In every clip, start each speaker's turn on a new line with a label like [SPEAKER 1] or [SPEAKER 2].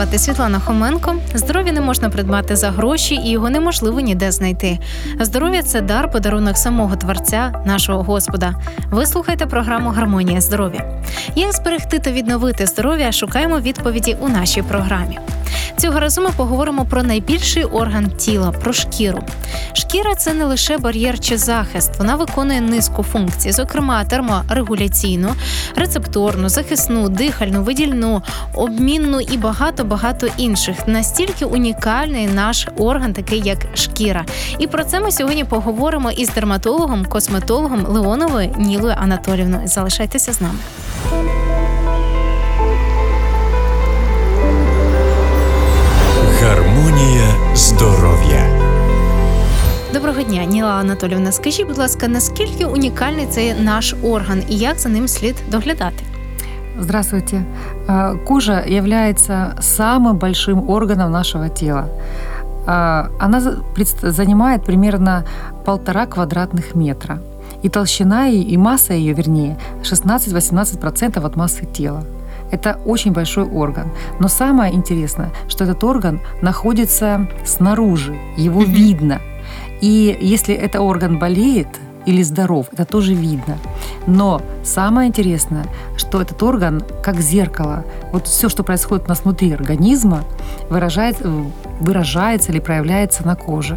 [SPEAKER 1] звати Світлана Хоменко. Здоров'я не можна придбати за гроші, і його неможливо ніде знайти. Здоров'я це дар, подарунок самого творця, нашого Господа. Ви слухаєте програму Гармонія здоров'я. Як зберегти та відновити здоров'я? Шукаємо відповіді у нашій програмі. Цього разу ми поговоримо про найбільший орган тіла про шкіру. Шкіра це не лише бар'єр чи захист, вона виконує низку функцій, зокрема терморегуляційну, рецепторну, захисну, дихальну, видільну, обмінну і багато багато інших. Настільки унікальний наш орган, такий як шкіра. І про це ми сьогодні поговоримо із дерматологом, косметологом Леоновою Нілою Анатолівною. Залишайтеся з нами.
[SPEAKER 2] Гармонія здоров'я.
[SPEAKER 1] Доброго дня, Ніла Анатолівна. Скажіть, будь ласка, наскільки унікальний цей наш орган і як за ним слід доглядати?
[SPEAKER 3] Здравствуйте. А, Кожа является самым большим органом нашего тела. А, Она за- предс- занимает примерно полтора квадратных метра. И толщина и и масса ее, вернее, 16-18% от массы тела. Это очень большой орган. Но самое интересное, что этот орган находится снаружи, его видно. И если этот орган болеет или здоров, это тоже видно. Но самое интересное, что этот орган как зеркало. Вот все, что происходит у нас внутри организма, выражает- выражается или проявляется на коже.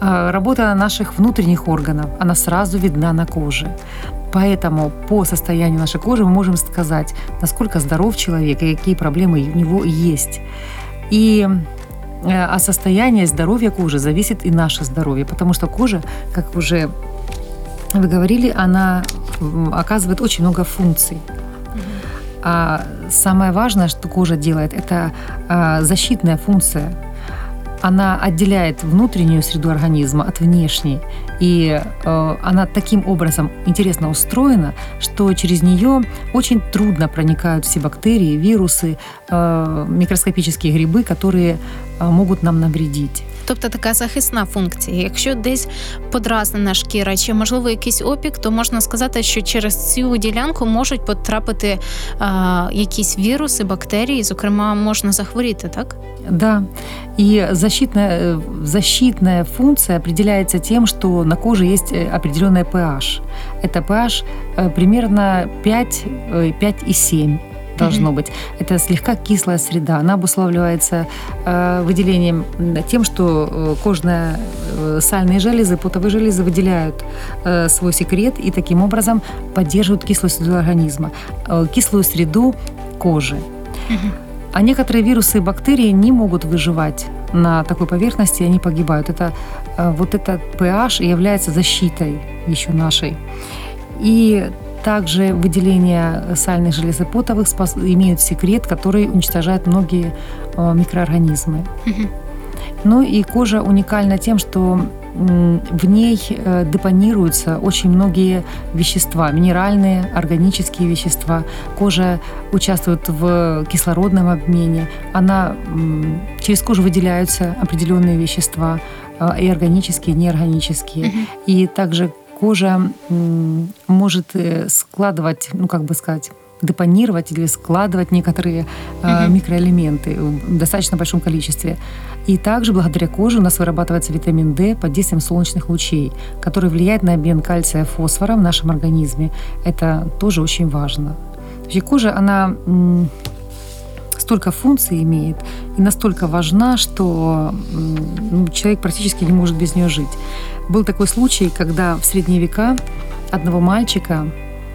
[SPEAKER 3] А, Работа наших внутренних органов, она сразу видна на коже. Поэтому по состоянию нашей кожи мы можем сказать, насколько здоров человек и какие проблемы у него есть. И э, от состояния здоровья кожи зависит и наше здоровье, потому что кожа, как уже вы говорили, она оказывает очень много функций. А самое важное, что кожа делает, это а, защитная функция. Она отделяет внутреннюю среду организма от внешней. И э, она таким образом интересно устроена, что через нее очень трудно проникают все бактерии, вирусы, э, микроскопические грибы, которые э, могут нам навредить.
[SPEAKER 1] Тобто така захисна функція. Якщо десь подразнена шкіра чи можливо якийсь опік, то можна сказати, що через цю ділянку можуть потрапити а, якісь віруси, бактерії, зокрема, можна захворіти, так?
[SPEAKER 3] Да, и защитная, э, защитная функция определяется тем, что на коже есть э, определенная pH. Это pH э, примерно 5, э, 5,7 должно быть. Это слегка кислая среда. Она обуславливается э, выделением тем, что э, кожные э, сальные железы, потовые железы выделяют э, свой секрет и таким образом поддерживают кислую среду организма, э, кислую среду кожи. А некоторые вирусы и бактерии не могут выживать на такой поверхности, они погибают. Это э, вот этот pH является защитой еще нашей. И также выделение сальных железопотовых имеют секрет, который уничтожает многие э, микроорганизмы.
[SPEAKER 1] Мгм.
[SPEAKER 3] Ну и кожа уникальна тем, что в ней э, депонируются очень многие вещества, минеральные, органические вещества. Кожа участвует в кислородном обмене. Она, через кожу выделяются определенные вещества, э, и органические, и неорганические.
[SPEAKER 1] Мгм.
[SPEAKER 3] И также кожа может э, складывать, ну как бы сказать, депонировать или складывать некоторые э, микроэлементы в достаточно большом количестве. И также благодаря коже у нас вырабатывается витамин D под действием солнечных лучей, который влияет на обмен кальция и фосфора в нашем организме. Это тоже очень важно. Вообще кожа, она столько функций имеет и настолько важна, что ну, человек практически не может без нее жить. Был такой случай, когда в средние века одного мальчика,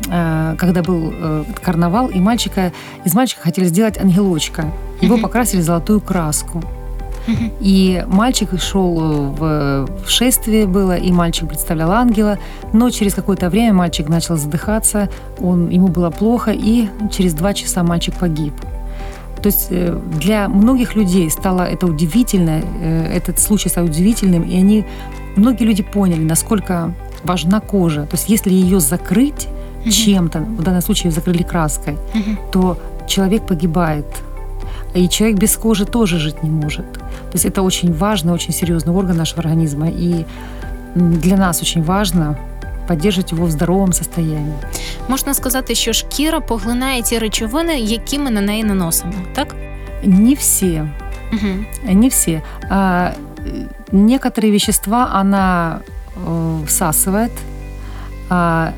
[SPEAKER 3] э, когда был э, карнавал, и мальчика, из мальчика хотели сделать ангелочка. Его
[SPEAKER 1] Мгм.
[SPEAKER 3] покрасили золотую краску. И мальчик шел в, в шествие было, и мальчик представлял ангела, но через какое-то время мальчик начал задыхаться, он, ему было плохо, и через два часа мальчик погиб. То есть э, для многих людей стало это удивительно, э, этот случай стал удивительным, и они, многие люди поняли, насколько важна кожа. То есть если ее закрыть
[SPEAKER 1] Мгм.
[SPEAKER 3] чем-то, в данном случае ее закрыли краской,
[SPEAKER 1] Мгм.
[SPEAKER 3] то человек погибает. И человек без кожи тоже жить не может. То есть это очень важный, очень серьезный орган нашего организма. И для нас очень важно поддерживать его в здоровом состоянии
[SPEAKER 1] Можна сказати, що шкіра поглинає ті речовини, які ми на неї наносимо, так?
[SPEAKER 3] Не все.
[SPEAKER 1] Угу.
[SPEAKER 3] Не все. А, э, некоторые вещества она э, всасывает, а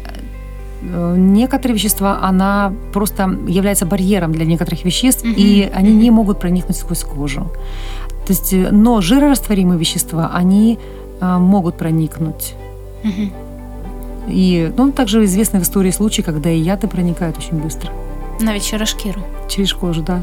[SPEAKER 3] э, некоторые вещества она просто является барьером для некоторых веществ,
[SPEAKER 1] Мгм.
[SPEAKER 3] и они не
[SPEAKER 1] Мгм.
[SPEAKER 3] могут проникнуть сквозь кожу. То есть, э, но жирорастворимые вещества, они э, могут проникнуть.
[SPEAKER 1] Угу.
[SPEAKER 3] И ну, также известны в истории случаи, когда и яды проникают очень быстро
[SPEAKER 1] Навіть через шкіру.
[SPEAKER 3] через кожу, да.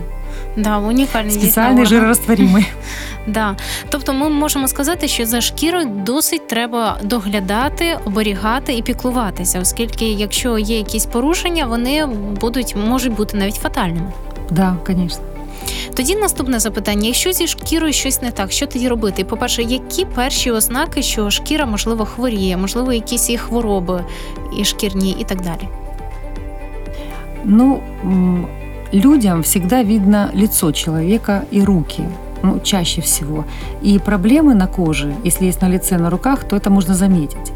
[SPEAKER 1] Да, унікальний дійсно
[SPEAKER 3] Специальный
[SPEAKER 1] орган.
[SPEAKER 3] жирорастворимый.
[SPEAKER 1] Да. Тобто ми можемо сказати, що за шкірою досить треба доглядати, оберігати і піклуватися, оскільки якщо є якісь порушення, вони будуть можуть бути навіть фатальними.
[SPEAKER 3] Да, конечно.
[SPEAKER 1] Тоді наступне запитання: якщо зі шкірою щось не так, що тоді робити? По-перше, які перші ознаки, що шкіра можливо хворіє, можливо, якісь є хвороби і шкірні, і так далі.
[SPEAKER 3] Ну, м, людям всегда видно лицо человека и руки. Ну, чаще всего. И проблемы на коже, если есть на лице, на руках, то это можно заметить.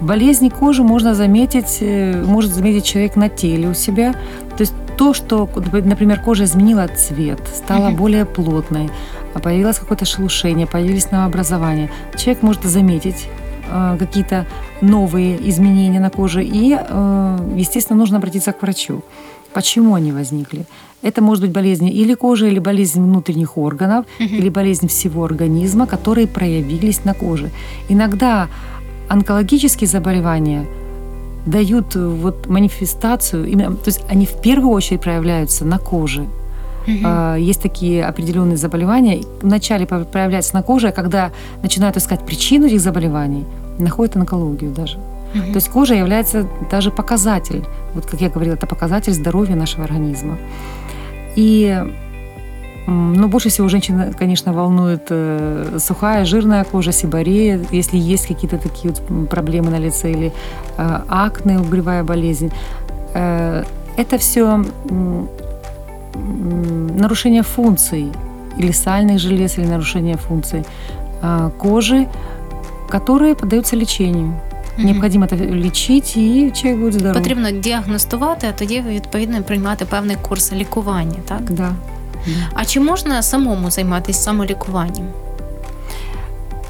[SPEAKER 3] Болезни кожи можно заметить, э, может заметить человек на теле у себя. То есть то, что, например, кожа изменила цвет, стала
[SPEAKER 1] Мгм.
[SPEAKER 3] более плотной, а появилось какое-то шелушение, появились новообразования. Человек может заметить э, какие-то новые изменения на коже, и, э, естественно, нужно обратиться к врачу. Почему они возникли? Это может быть болезнь или кожи, или болезнь внутренних органов,
[SPEAKER 1] Мгм.
[SPEAKER 3] или болезнь всего организма, которые проявились на коже. Иногда онкологические заболевания дают э, вот манифестацию, именно, то есть они в первую очередь проявляются на коже. А, Есть такие определенные заболевания. Вначале проявляются на коже, а когда начинают искать причину этих заболеваний, находят онкологию даже.
[SPEAKER 1] Мгм.
[SPEAKER 3] То есть кожа является даже показатель, вот как я говорила, это показатель здоровья нашего организма. И м, ну, больше всего женщин, конечно, волнует э, сухая, жирная кожа, сибарея, если есть какие-то такие вот м, проблемы на лице или э, акне, угревая болезнь. Э, это все нарушение функций или сальных желез, или нарушение функций э, кожи, которые поддаются лечению.
[SPEAKER 1] Мгм.
[SPEAKER 3] Необходимо это лечить, и человек будет здоров.
[SPEAKER 1] Потрібно діагностувати, а тоді відповідно приймати певний курс лікування, так?
[SPEAKER 3] Да. да.
[SPEAKER 1] А чи можна самому займатися самолікуванням?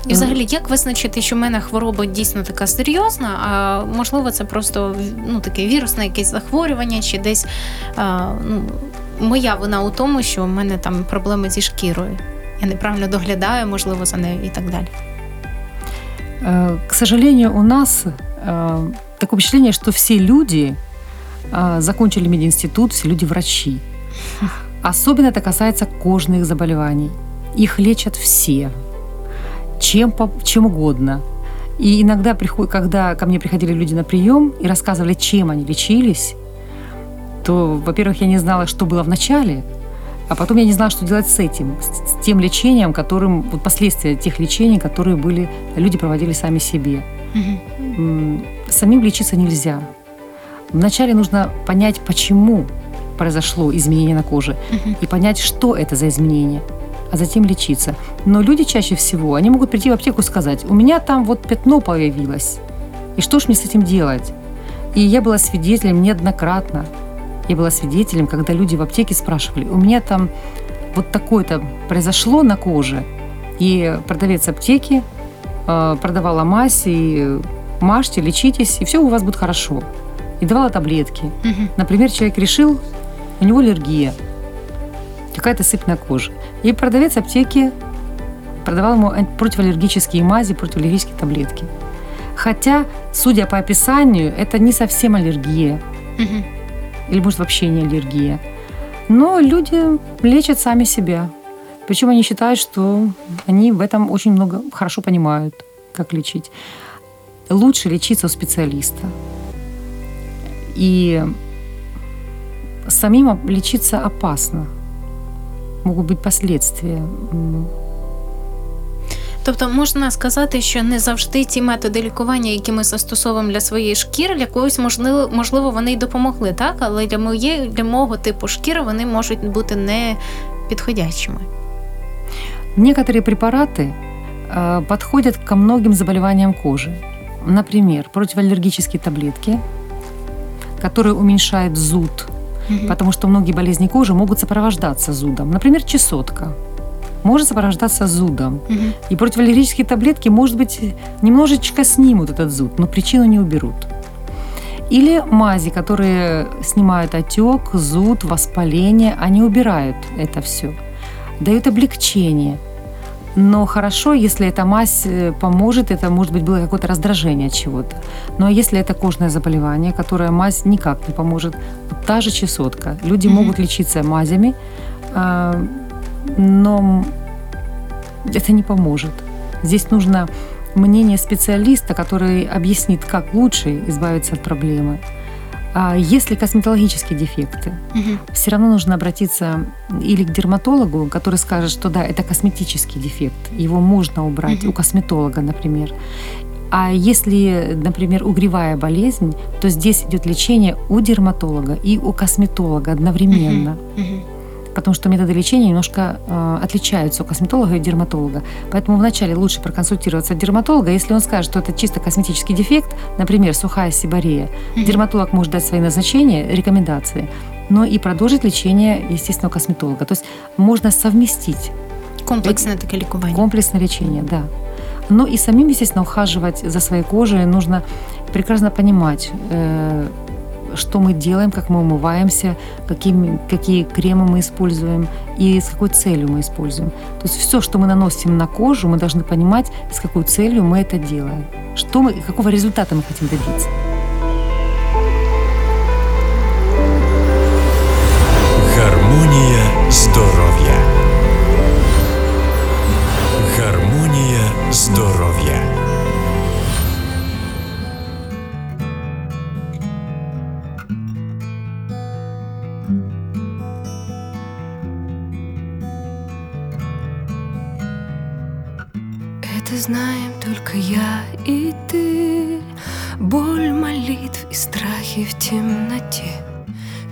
[SPEAKER 1] І
[SPEAKER 3] Е.
[SPEAKER 1] взагалі, як визначити, що в мене хвороба дійсно така серйозна, а можливо, це просто ну, таке вірусне якесь захворювання, чи десь а, ну, моя вина у тому, що в мене там проблеми зі шкірою. Я неправильно доглядаю, можливо, за нею і так далі.
[SPEAKER 3] Э, К сожалению, у нас э, такое впечатление, что все люди э, закончили мединститут, все люди врачи. Особенно это касается кожных заболеваний. Их лечат все, чем, чем угодно. И иногда, приход- когда ко мне приходили люди на прием и рассказывали, чем они лечились, то, во-первых, я не знала, что было в начале, а потом я не знала, что делать с этим, с, тем лечением, которым, вот последствия тех лечений, которые были, люди проводили сами себе. Самим лечиться нельзя. Вначале нужно понять, почему произошло изменение на коже,
[SPEAKER 1] Мгм.
[SPEAKER 3] и понять, что это за изменение, а затем лечиться. Но люди чаще всего, они могут прийти в аптеку и сказать, у меня там вот пятно появилось, и что ж мне с этим делать? И я была свидетелем неоднократно, я была свидетелем, когда люди в аптеке спрашивали, у меня там вот такое-то произошло на коже, и продавец аптеки э, продавала мазь, и мажьте, лечитесь, и все у вас будет хорошо. И давала таблетки.
[SPEAKER 1] Мгм.
[SPEAKER 3] Например, человек решил, у него аллергия, какая-то сыпь на коже. И продавец аптеки продавал ему противоаллергические мази, противоаллергические таблетки. Хотя, судя по описанию, это не совсем аллергия,
[SPEAKER 1] Мгм.
[SPEAKER 3] или может вообще не аллергия. Но люди лечат сами себя. Причем они считают, что они в этом очень много хорошо понимают, как лечить. Лучше лечиться у специалиста. И самим оп- лечиться опасно. Могут быть последствия. М,
[SPEAKER 1] Тобто можна сказати, що не завжди ті методи лікування, які ми застосовуємо для своєї шкіри, для когось можливо, можливо, вони й допомогли, так? Але для моєї для мого типу шкіри вони можуть бути не підходящими.
[SPEAKER 3] Некоторые препараты э, подходят ко многим заболеваниям кожи. Например, противоаллергические таблетки, которые уменьшают зуд Потому что многие болезни кожи могут сопровождаться зудом. Например, чесотка может сопровождаться зудом. И противоаллергические таблетки, может быть, немножечко снимут этот зуд, но причину не уберут. Или мази, которые снимают отек, зуд, воспаление, они убирают это все, дают облегчение. Но хорошо, если эта мазь э, поможет, это может быть было какое-то раздражение от чего-то. Но если это кожное заболевание, которое мазь никак не поможет, та же чесотка. Люди
[SPEAKER 1] Мгм.
[SPEAKER 3] могут лечиться мазями, а, но это не поможет. Здесь нужно мнение специалиста, который объяснит, как лучше избавиться от проблемы. А если косметологические дефекты,
[SPEAKER 1] Мгм.
[SPEAKER 3] все равно нужно обратиться или к дерматологу, который скажет, что да, это косметический дефект, его можно убрать,
[SPEAKER 1] Мгм.
[SPEAKER 3] у косметолога, например. А если, например, угревая болезнь, то здесь идет лечение у дерматолога и у косметолога одновременно
[SPEAKER 1] Мгм.
[SPEAKER 3] Потому что методы лечения немножко э, отличаются у косметолога и дерматолога. Поэтому вначале лучше проконсультироваться дерматолога. Если он скажет, что это чисто косметический дефект, например, сухая сибарея,
[SPEAKER 1] Мгм.
[SPEAKER 3] дерматолог может дать свои назначения, рекомендации, но и продолжить лечение, естественно, косметолога. То есть можно совместить
[SPEAKER 1] Комплексне таке лікування.
[SPEAKER 3] комплексное лечение, да. Но и самим, естественно, ухаживать за своей кожей нужно прекрасно понимать, э, что мы делаем, как мы умываемся, какими, какие кремы мы используем и с какой целью мы используем. То есть все, что мы наносим на кожу, мы должны понимать, с какой целью мы это делаем, что мы, какого результата мы хотим добиться.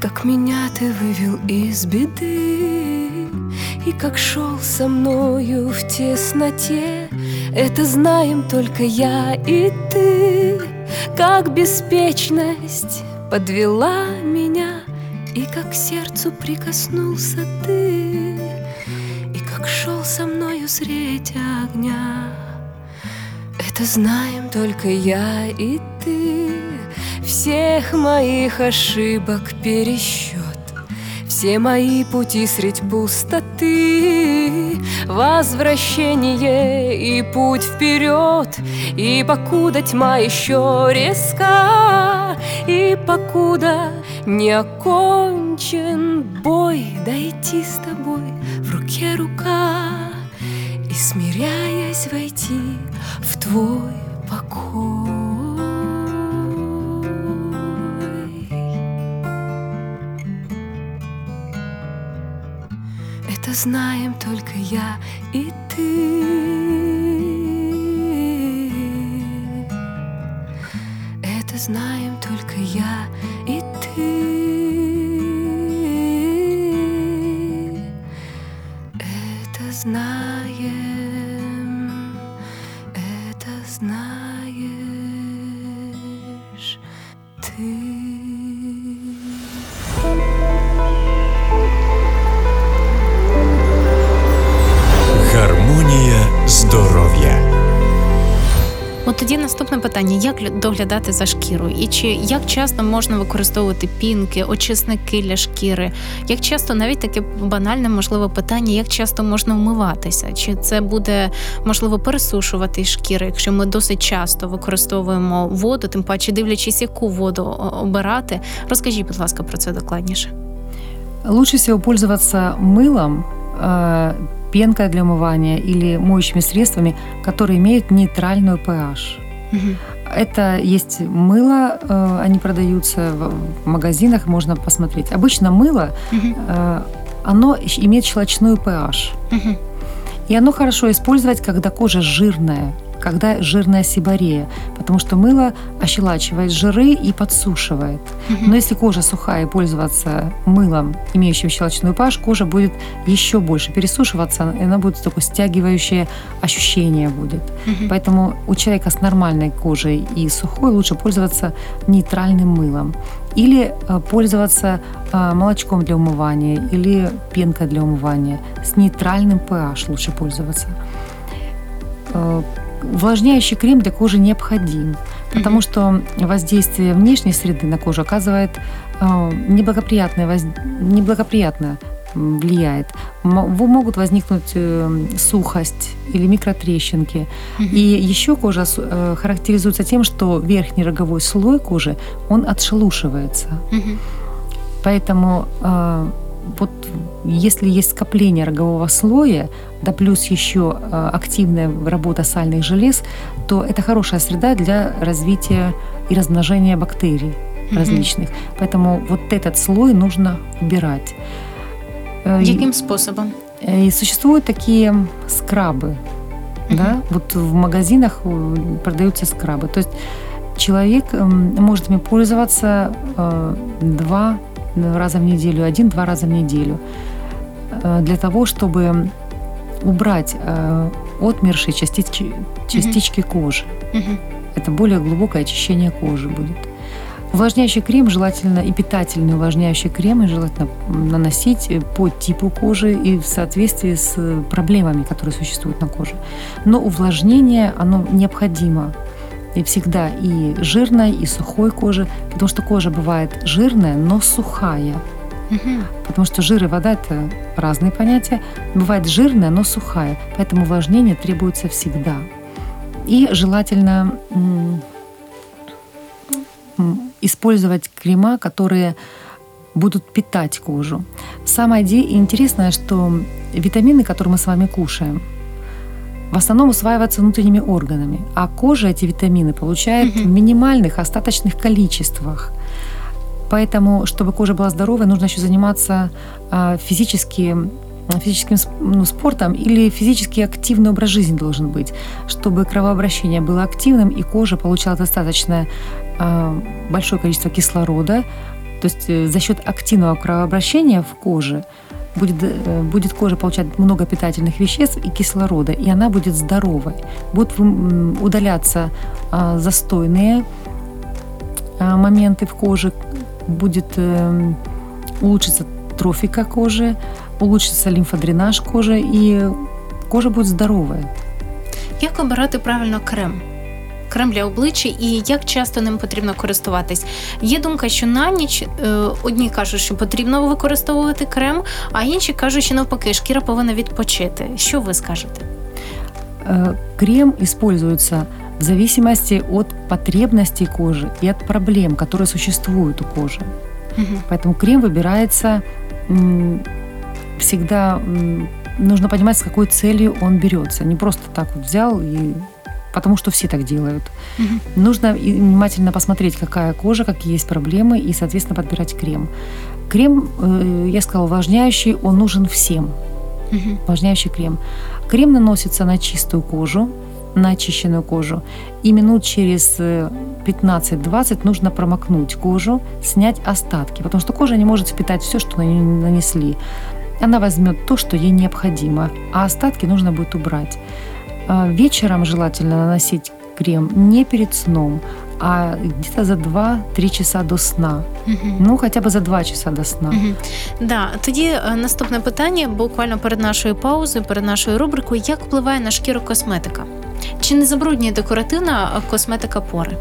[SPEAKER 4] Как меня ты вывел из беды И как шел со мною в тесноте Это знаем только я и ты. Как беспечность подвела меня И как к сердцу прикоснулся ты И как шел со мною средь огня Это знаем только я и ты Всех моих ошибок пересчет. Все мои пути средь пустоты Возвращение и путь вперед. И покуда тьма еще резка И покуда не окончен бой Дойти с тобой в руке рука. И смиряясь войти в твой знаем только я и ты. Это знаем
[SPEAKER 1] наступне питання: як лю- доглядати за шкірою? І чи як часто можна використовувати пінки, очисники для шкіри? Як часто навіть таке банальне можливе питання, як часто можна вмиватися? Чи це буде можливо пересушувати шкіри, якщо ми досить часто використовуємо воду, тим паче дивлячись, яку воду о- обирати? Розкажіть, будь ласка, про це докладніше.
[SPEAKER 3] Лучше всего пользоваться мылом, э, пенкой для умывания или моющими средствами, которые имеют нейтральную pH. Это есть мыло, э, они продаются в в магазинах, можно посмотреть. Обычно мыло, э, оно имеет щелочную pH. И оно хорошо использовать, когда кожа жирная, когда жирная сибарея, потому что мыло ощелачивает жиры и подсушивает. Но если кожа сухая и пользоваться мылом, имеющим щелочной pH, кожа будет еще больше пересушиваться, и она будет такое стягивающее ощущение будет. Поэтому у человека с нормальной кожей и сухой лучше пользоваться нейтральным мылом. Или э, пользоваться э, молочком для умывания или пенкой для умывания. С нейтральным pH лучше пользоваться. Увлажняющий крем для кожи необходим, потому что воздействие внешней среды на кожу оказывает э, неблагоприятное, воз- неблагоприятно м, влияет. Могут возникнуть э, сухость или микротрещинки. И еще кожа э, характеризуется тем, что верхний роговой слой кожи, он отшелушивается. Поэтому вот если есть скопление рогового слоя, да плюс еще э, активная работа сальных желез, то это хорошая среда для развития и размножения бактерий
[SPEAKER 1] Мгм.
[SPEAKER 3] различных. Поэтому вот этот слой нужно убирать. Э,
[SPEAKER 1] Яким способом?
[SPEAKER 3] Э, И существуют такие скрабы, да, вот в магазинах продаются скрабы. То есть человек м, может ими пользоваться два раза в неделю, один-два раза в неделю э, для того, чтобы убрать э, отмершие частички, частички кожи.
[SPEAKER 1] Мгм.
[SPEAKER 3] Это более глубокое очищение кожи будет. Увлажняющий крем желательно и питательный увлажняющий крем и желательно наносить э, по типу кожи и в соответствии с э, проблемами, которые существуют на коже. Но увлажнение, оно необходимо и всегда и жирной, и сухой кожи, потому что кожа бывает жирная, но сухая. Потому что жир и вода – это разные понятия. Бывает жирная, но сухая. Поэтому увлажнение требуется всегда. И желательно использовать крема, которые будут питать кожу. Самое интересное, что витамины, которые мы с вами кушаем, в основном усваиваются внутренними органами, а кожа эти витамины получает
[SPEAKER 1] Мгм.
[SPEAKER 3] в минимальных остаточных количествах. Поэтому, чтобы кожа была здоровой, нужно еще заниматься а, физически, физическим сп- ну, спортом или физически активный образ жизни должен быть, чтобы кровообращение было активным и кожа получала достаточно а, большое количество кислорода. То есть э, за счет активного кровообращения в коже будет, э, будет кожа получать много питательных веществ и кислорода, и она будет здоровой. Будут удаляться а, застойные а, моменты в коже, будет эм, улучшиться трофика кожи, улучшится лимфодренаж кожи, и кожа будет здоровая.
[SPEAKER 1] Як обирати правильно крем? Крем для обличчя і як часто ним потрібно користуватись? Є думка, що на ніч е, одні кажуть, що потрібно використовувати крем, а інші кажуть, що навпаки, шкіра повинна відпочити. Що ви скажете?
[SPEAKER 3] Э, Крем используется в зависимости от потребностей кожи и от проблем, которые существуют у кожи.
[SPEAKER 1] Мгм.
[SPEAKER 3] Поэтому крем выбирается м, всегда м, нужно понимать, с какой целью он берется. Не просто так вот взял и потому что все так делают.
[SPEAKER 1] Мгм.
[SPEAKER 3] Нужно внимательно посмотреть, какая кожа, какие есть проблемы, и, соответственно, подбирать крем. Крем, э, я сказала, увлажняющий, он нужен всем.
[SPEAKER 1] Мгм.
[SPEAKER 3] Увлажняющий крем. Крем наносится на чистую кожу, на очищенную кожу. И минут через э, 15-20 нужно промокнуть кожу, снять остатки, потому что кожа не может впитать все, что на нее нанесли. Она возьмет то, что ей необходимо, а остатки нужно будет убрать. А Вечером желательно наносить крем не перед сном, а где-то за 2-3 часа до сна.
[SPEAKER 1] Мгм.
[SPEAKER 3] Ну, хотя бы за 2 часа до сна.
[SPEAKER 1] Мгм. Да, тоді е, наступне питання, буквально перед нашою паузою, перед нашою рубрикою, як впливає на шкіру косметика? Чи не забруднює декоративна е, косметика пори?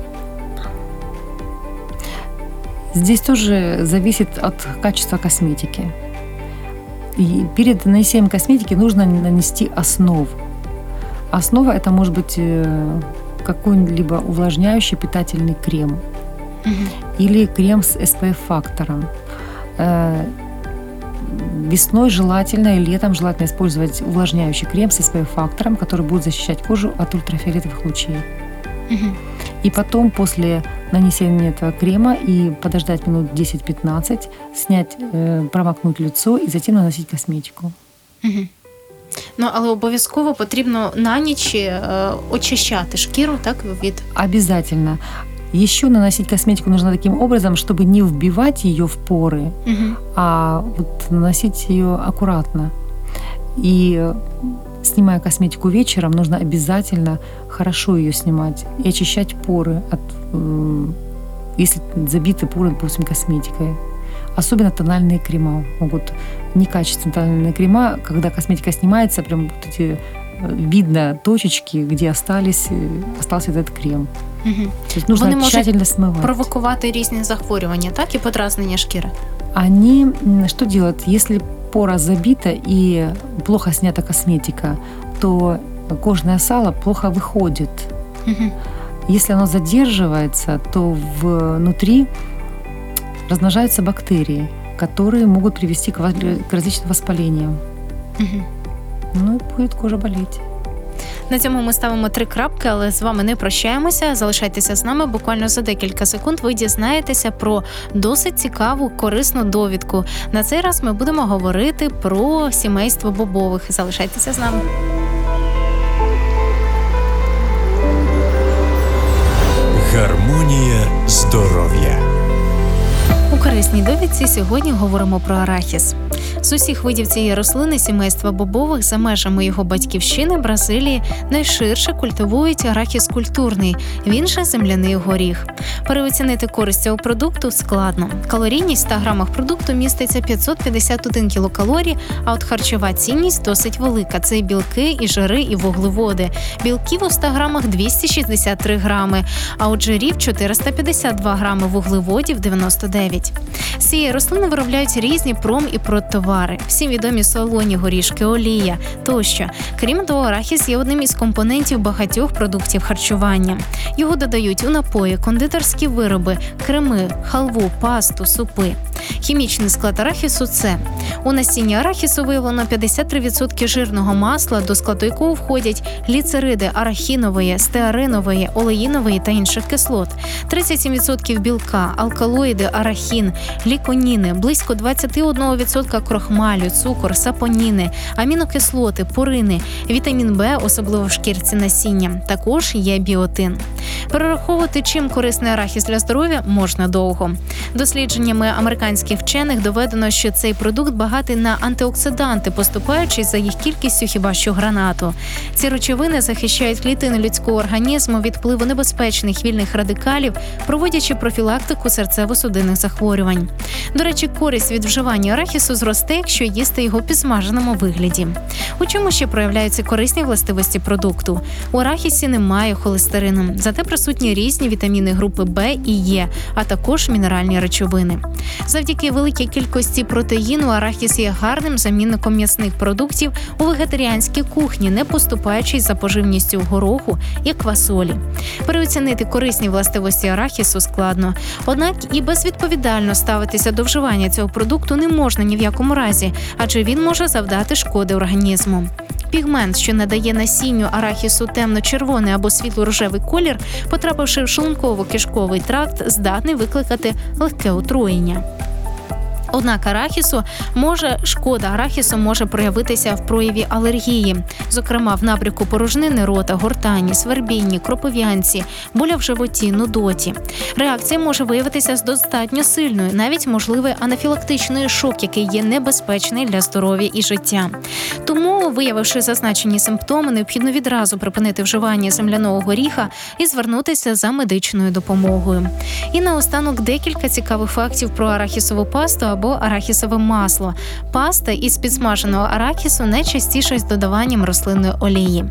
[SPEAKER 3] Здесь тоже зависит от качества косметики. И перед нанесением косметики нужно нанести основу. Основа это может быть э, какой-либо увлажняющий питательный крем или крем с SPF-фактором. Э, Весной желательно и летом желательно использовать увлажняющий крем с SPF-фактором, который будет защищать кожу от ультрафиолетовых лучей. И потом, после нанесения этого крема и подождать минут 10-15, снять, э, промокнуть лицо и затем наносить косметику.
[SPEAKER 1] Мгм. Ну але обов'язково потрібно на ніч е, очищати шкіру, так від
[SPEAKER 3] Обязательно. Еще наносить косметику нужно таким образом, чтобы не вбивать ее в поры,
[SPEAKER 1] Мгм.
[SPEAKER 3] а вот наносить ее аккуратно. И э, снимая косметику вечером, нужно обязательно хорошо ее снимать и очищать поры от, м, если забиты поры, допустим, косметикой. Особенно тональные крема могут некачественные тональные крема, когда косметика снимается, прям вот эти э, видно точечки, где остались, э, остался этот крем.
[SPEAKER 1] Мгм.
[SPEAKER 3] То есть нужно
[SPEAKER 1] Вони можуть
[SPEAKER 3] тщательно смывать.
[SPEAKER 1] провокувати різні захворювання, так і подразнення шкіри.
[SPEAKER 3] Они м, что делают? Если пора забита и плохо снята косметика, то кожное сало плохо выходит.
[SPEAKER 1] Мгм.
[SPEAKER 3] Если оно задерживается, то внутри размножаются бактерии, которые могут привести к, к различным воспалениям.
[SPEAKER 1] Мгм.
[SPEAKER 3] Ну и будет кожа болеть.
[SPEAKER 1] На цьому ми ставимо три крапки, але з вами не прощаємося. Залишайтеся з нами. Буквально за декілька секунд ви дізнаєтеся про досить цікаву корисну довідку. На цей раз ми будемо говорити про сімейство бобових. Залишайтеся з нами.
[SPEAKER 2] Гармонія здоров'я.
[SPEAKER 1] У корисній довідці сьогодні говоримо про арахіс. З усіх видів цієї рослини сімейства бобових за межами його батьківщини Бразилії найширше культивують арахіс культурний, він же земляний горіх. Переоцінити користь цього продукту складно. Калорійність в 100 грамах продукту міститься 551 кілокалорій, а от харчова цінність досить велика. Це і білки, і жири, і вуглеводи. Білків у 100 грамах 263 грами, а от жирів 452 грами, вуглеводів 99. З цієї рослини виробляють різні пром і продтовари. Всім відомі солоні горішки, олія тощо. Крім того, арахіс є одним із компонентів багатьох продуктів харчування. Його додають у напої, кондитерські вироби, креми, халву, пасту, супи. Хімічний склад арахісу це у насінні арахісу виявлено 53% жирного масла, до складу якого входять ліцериди арахінової, стеаринової, олеїнової та інших кислот, 37% білка, алкалоїди, арахін, ліконіни, близько 21% крохмалю, цукор, сапоніни, амінокислоти, порини, вітамін Б, особливо в шкірці насіння. Також є біотин. Перераховувати, чим корисний арахіс для здоров'я можна довго. Дослідженнями американських вчених доведено, що цей продукт багатий на антиоксиданти, поступаючись за їх кількістю хіба що гранату. Ці речовини захищають клітини людського організму від впливу небезпечних вільних радикалів, проводячи профілактику серцево-судинних захворювань. До речі, користь від вживання арахісу зросте, якщо їсти його в підсмаженому вигляді. У чому ще проявляються корисні властивості продукту? У арахісі немає холестерину, зате присутні різні вітаміни групи Б і Е, а також мінеральні речовини. Завдяки великій кількості протеїну арахіс є гарним замінником м'ясних продуктів у вегетаріанській кухні, не поступаючись за поживністю гороху і квасолі. Переоцінити корисні властивості арахісу складно, однак і безвідповідально ставитися до вживання цього продукту не можна ні в якому разі, адже він може завдати шкоди організму. Пігмент, що надає насінню арахісу темно-червоний або світло-рожевий колір, потрапивши в шлунково-кишковий тракт, здатний викликати легке отруєння. Однак арахісу може шкода арахісу може проявитися в прояві алергії, зокрема в набряку порожнини рота, гортані, свербінні, кропов'янці, боля в животі, нудоті. Реакція може виявитися з достатньо сильною, навіть можливий анафілактичний шок, який є небезпечний для здоров'я і життя. Тому, виявивши зазначені симптоми, необхідно відразу припинити вживання земляного горіха і звернутися за медичною допомогою. І наостанок декілька цікавих фактів про арахісову пасту або арахісове масло. Паста із підсмаженого арахісу найчастіше з додаванням рослинної олії.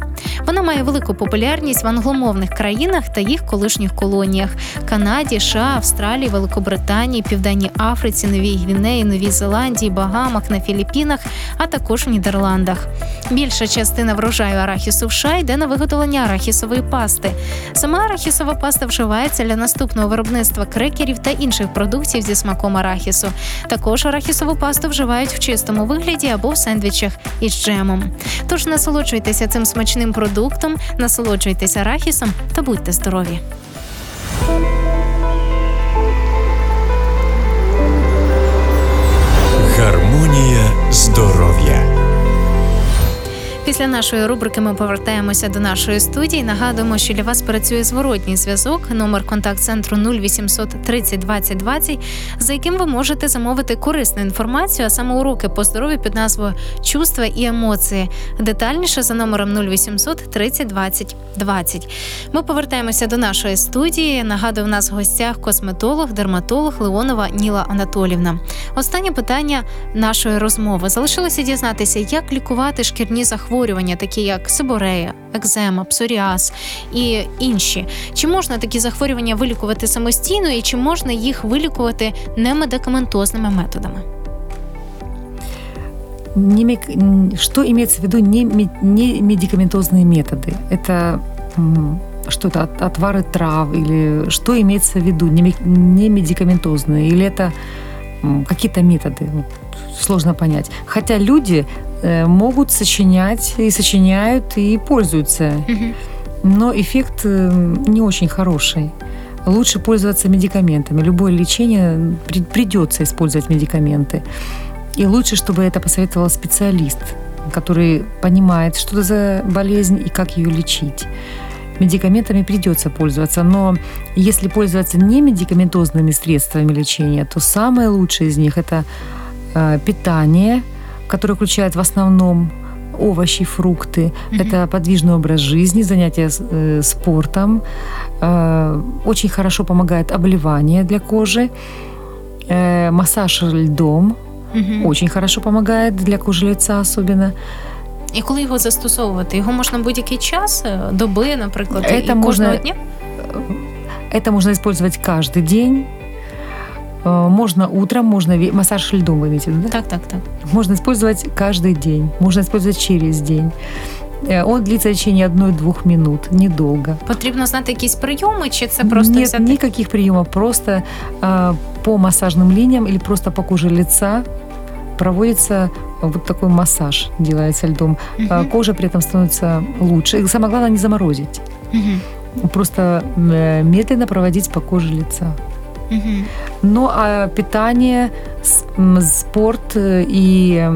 [SPEAKER 1] Вона має велику популярність в англомовних країнах та їх колишніх колоніях Канаді, США, Австралії, Великобританії, Південній Африці, Новій Гвінеї, Новій Зеландії, Багамах, на Філіппінах, а також в Нідерландах. Більша частина врожаю арахісу в США йде на виготовлення арахісової пасти. Сама арахісова паста вживається для наступного виробництва крекерів та інших продуктів зі смаком арахісу. Також арахісову пасту вживають в чистому вигляді або в сендвічах із джемом. Тож насолоджуйтеся цим смачним продуктом, насолоджуйтеся арахісом та будьте здорові! Після нашої рубрики ми повертаємося до нашої студії. Нагадуємо, що для вас працює зворотній зв'язок, номер контакт-центру 0800 30 20 20, за яким ви можете замовити корисну інформацію, а саме уроки по здоров'ю під назвою Чувства і емоції. Детальніше за номером 0800 30 20 20. Ми повертаємося до нашої студії. Нагадую, в нас в гостях косметолог, дерматолог Леонова Ніла Анатолівна. Останнє питання нашої розмови залишилося дізнатися, як лікувати шкірні захворювання, такі як сиборея, екзема, псоріаз і інші. Чи можна такі захворювання вилікувати самостійно, і чи можна їх вилікувати немедикаментозними методами?
[SPEAKER 3] Не мек- м, Что имеется в виду не, ме- не медикаментозные методы? Это м, что-то от- отвары трав или что имеется в виду не, мек- не медикаментозные или это м, какие-то методы? Вот сложно понять. Хотя люди э, могут сочинять и сочиняют и пользуются, но эффект э, не очень хороший. Лучше пользоваться медикаментами. Любое лечение при- придется использовать медикаменты. И лучше, чтобы это посоветовал специалист, который понимает, что это за болезнь и как ее лечить. Медикаментами придется пользоваться, но если пользоваться не медикаментозными средствами лечения, то самое лучшее из них это э, питание, которое включает в основном овощи, фрукты,
[SPEAKER 1] Мгм.
[SPEAKER 3] это подвижный образ жизни, занятия э, спортом, Э, очень хорошо помогает обливание для кожи, Э, массаж льдом
[SPEAKER 1] Мгм.
[SPEAKER 3] очень хорошо помогает для кожи лица особенно.
[SPEAKER 1] І коли його застосовувати? Його можна будь-який час, доби, наприклад, і кожного
[SPEAKER 3] можна-
[SPEAKER 1] дня?
[SPEAKER 3] Это можно использовать каждый день. Э, Можно утром, можно массаж льдом вы имеете в виду, да?
[SPEAKER 1] Так, так, так.
[SPEAKER 3] Можно использовать каждый день, можно использовать через день. Э, Он длится в течение одной-двух минут, недолго.
[SPEAKER 1] Потрібно знати якісь прийоми, чи це просто
[SPEAKER 3] Нет
[SPEAKER 1] взяти?
[SPEAKER 3] никаких приемов, просто э, по массажным линиям или просто по коже лица проводится вот такой массаж, делается льдом. Э, Кожа при этом становится лучше. И самое главное не заморозить.
[SPEAKER 1] Мгм.
[SPEAKER 3] Просто медленно проводить по коже лица.
[SPEAKER 1] Мгм.
[SPEAKER 3] Ну а питание, спорт э, и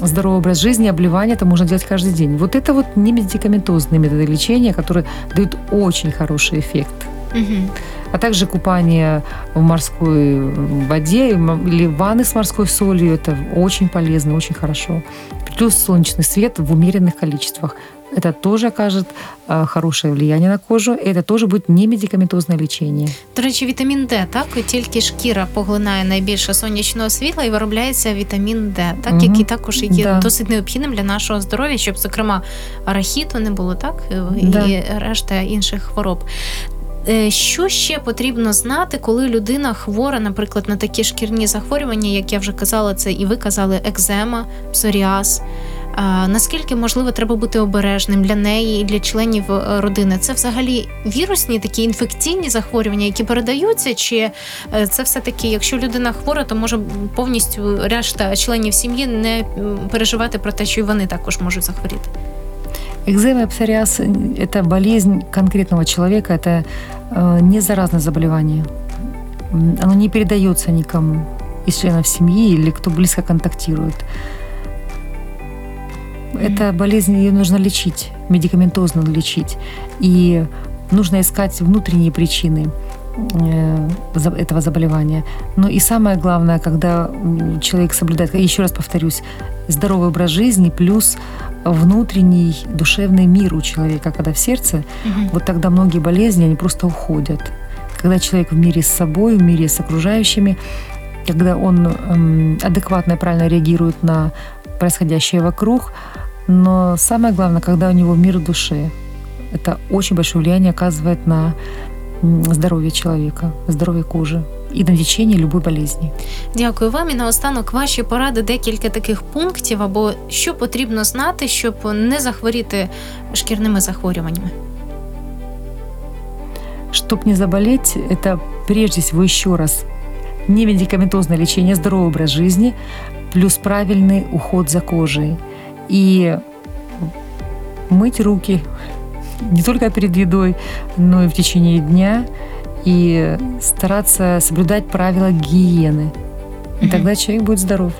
[SPEAKER 3] здоровый образ жизни, обливание, это можно делать каждый день. Вот это вот не медикаментозные методы лечения, которые дают очень хороший эффект.
[SPEAKER 1] Мгм.
[SPEAKER 3] А также купание в морской воде или ванны с морской солью. Это очень полезно, очень хорошо. Плюс солнечный свет в умеренных количествах. Это тоже окажет э, хорошее влияние на кожу. И это тоже будет не медикаментозное лечение.
[SPEAKER 1] До речі, вітамін Д, так? І Тільки шкіра поглинає найбільше сонячного світла і виробляється вітамін Д, так,
[SPEAKER 3] Мгм.
[SPEAKER 1] який також є
[SPEAKER 3] Да.
[SPEAKER 1] досить необхідним для нашого здоров'я, щоб, зокрема, рахіту не було, так?
[SPEAKER 3] Да.
[SPEAKER 1] І решта інших хвороб. Е, Що ще потрібно знати, коли людина хвора, наприклад, на такі шкірні захворювання, як я вже казала, це і ви казали, екзема, псоріаз. А, наскільки можливо треба бути обережним для неї і для членів е, родини? Це взагалі вірусні такі інфекційні захворювання, які передаються, чи е, це все таки, якщо людина хвора, то може повністю решта членів сім'ї не м, переживати про те, що і вони також можуть захворіти.
[SPEAKER 3] Экзема и псориаз – это болезнь конкретного человека, это э, не заразное заболевание. М, Оно не передается никому из членов семьи или кто близко контактирует. Это болезнь, ее нужно лечить, медикаментозно лечить. И нужно искать внутренние причины э, этого заболевания. Но и самое главное, когда человек соблюдает, еще раз повторюсь, здоровый образ жизни плюс внутренний душевный мир у человека, когда в сердце, вот тогда многие болезни, они просто уходят. Когда человек в мире с собой, в мире с окружающими, когда он эм, адекватно и правильно реагирует на происходящее вокруг, но самое главное, когда у него мир в душе. Это очень большое влияние оказывает на м, здоровье человека, здоровье кожи и на лечение любой болезни.
[SPEAKER 1] Дякую вам і наостанок ваші поради декілька таких пунктів або що потрібно знати, щоб не захворіти шкірними захворюваннями.
[SPEAKER 3] Чтоб не заболеть, это прежде всего еще раз не медикаментозное лечение, здоровый образ жизни, плюс правильный уход за кожей. и мыть руки не только перед едой, но и в течение дня, и стараться соблюдать правила гигиены. И тогда человек будет здоров.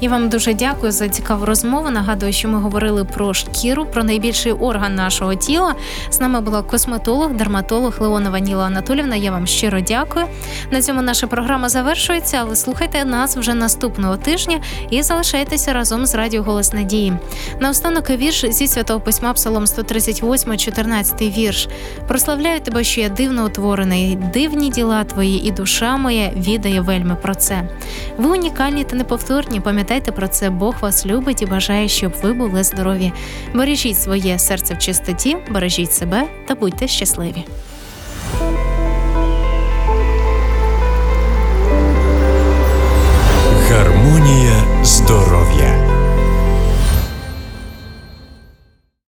[SPEAKER 1] Я вам дуже дякую за цікаву розмову. Нагадую, що ми говорили про шкіру, про найбільший орган нашого тіла. З нами була косметолог, дерматолог Леонова Ніла Анатолівна. Я вам щиро дякую. На цьому наша програма завершується, але слухайте нас вже наступного тижня і залишайтеся разом з Радіо Голос Надії. Наостанок вірш зі святого письма Псалом 138, 14 вірш. Прославляю тебе, що я дивно утворений, дивні діла твої, і душа моя відає вельми про це. Ви унікальні та неповторні. Пам'ятайте про це. Бог вас любить і бажає, щоб ви були здорові. Бережіть своє серце в чистоті, бережіть себе та будьте щасливі.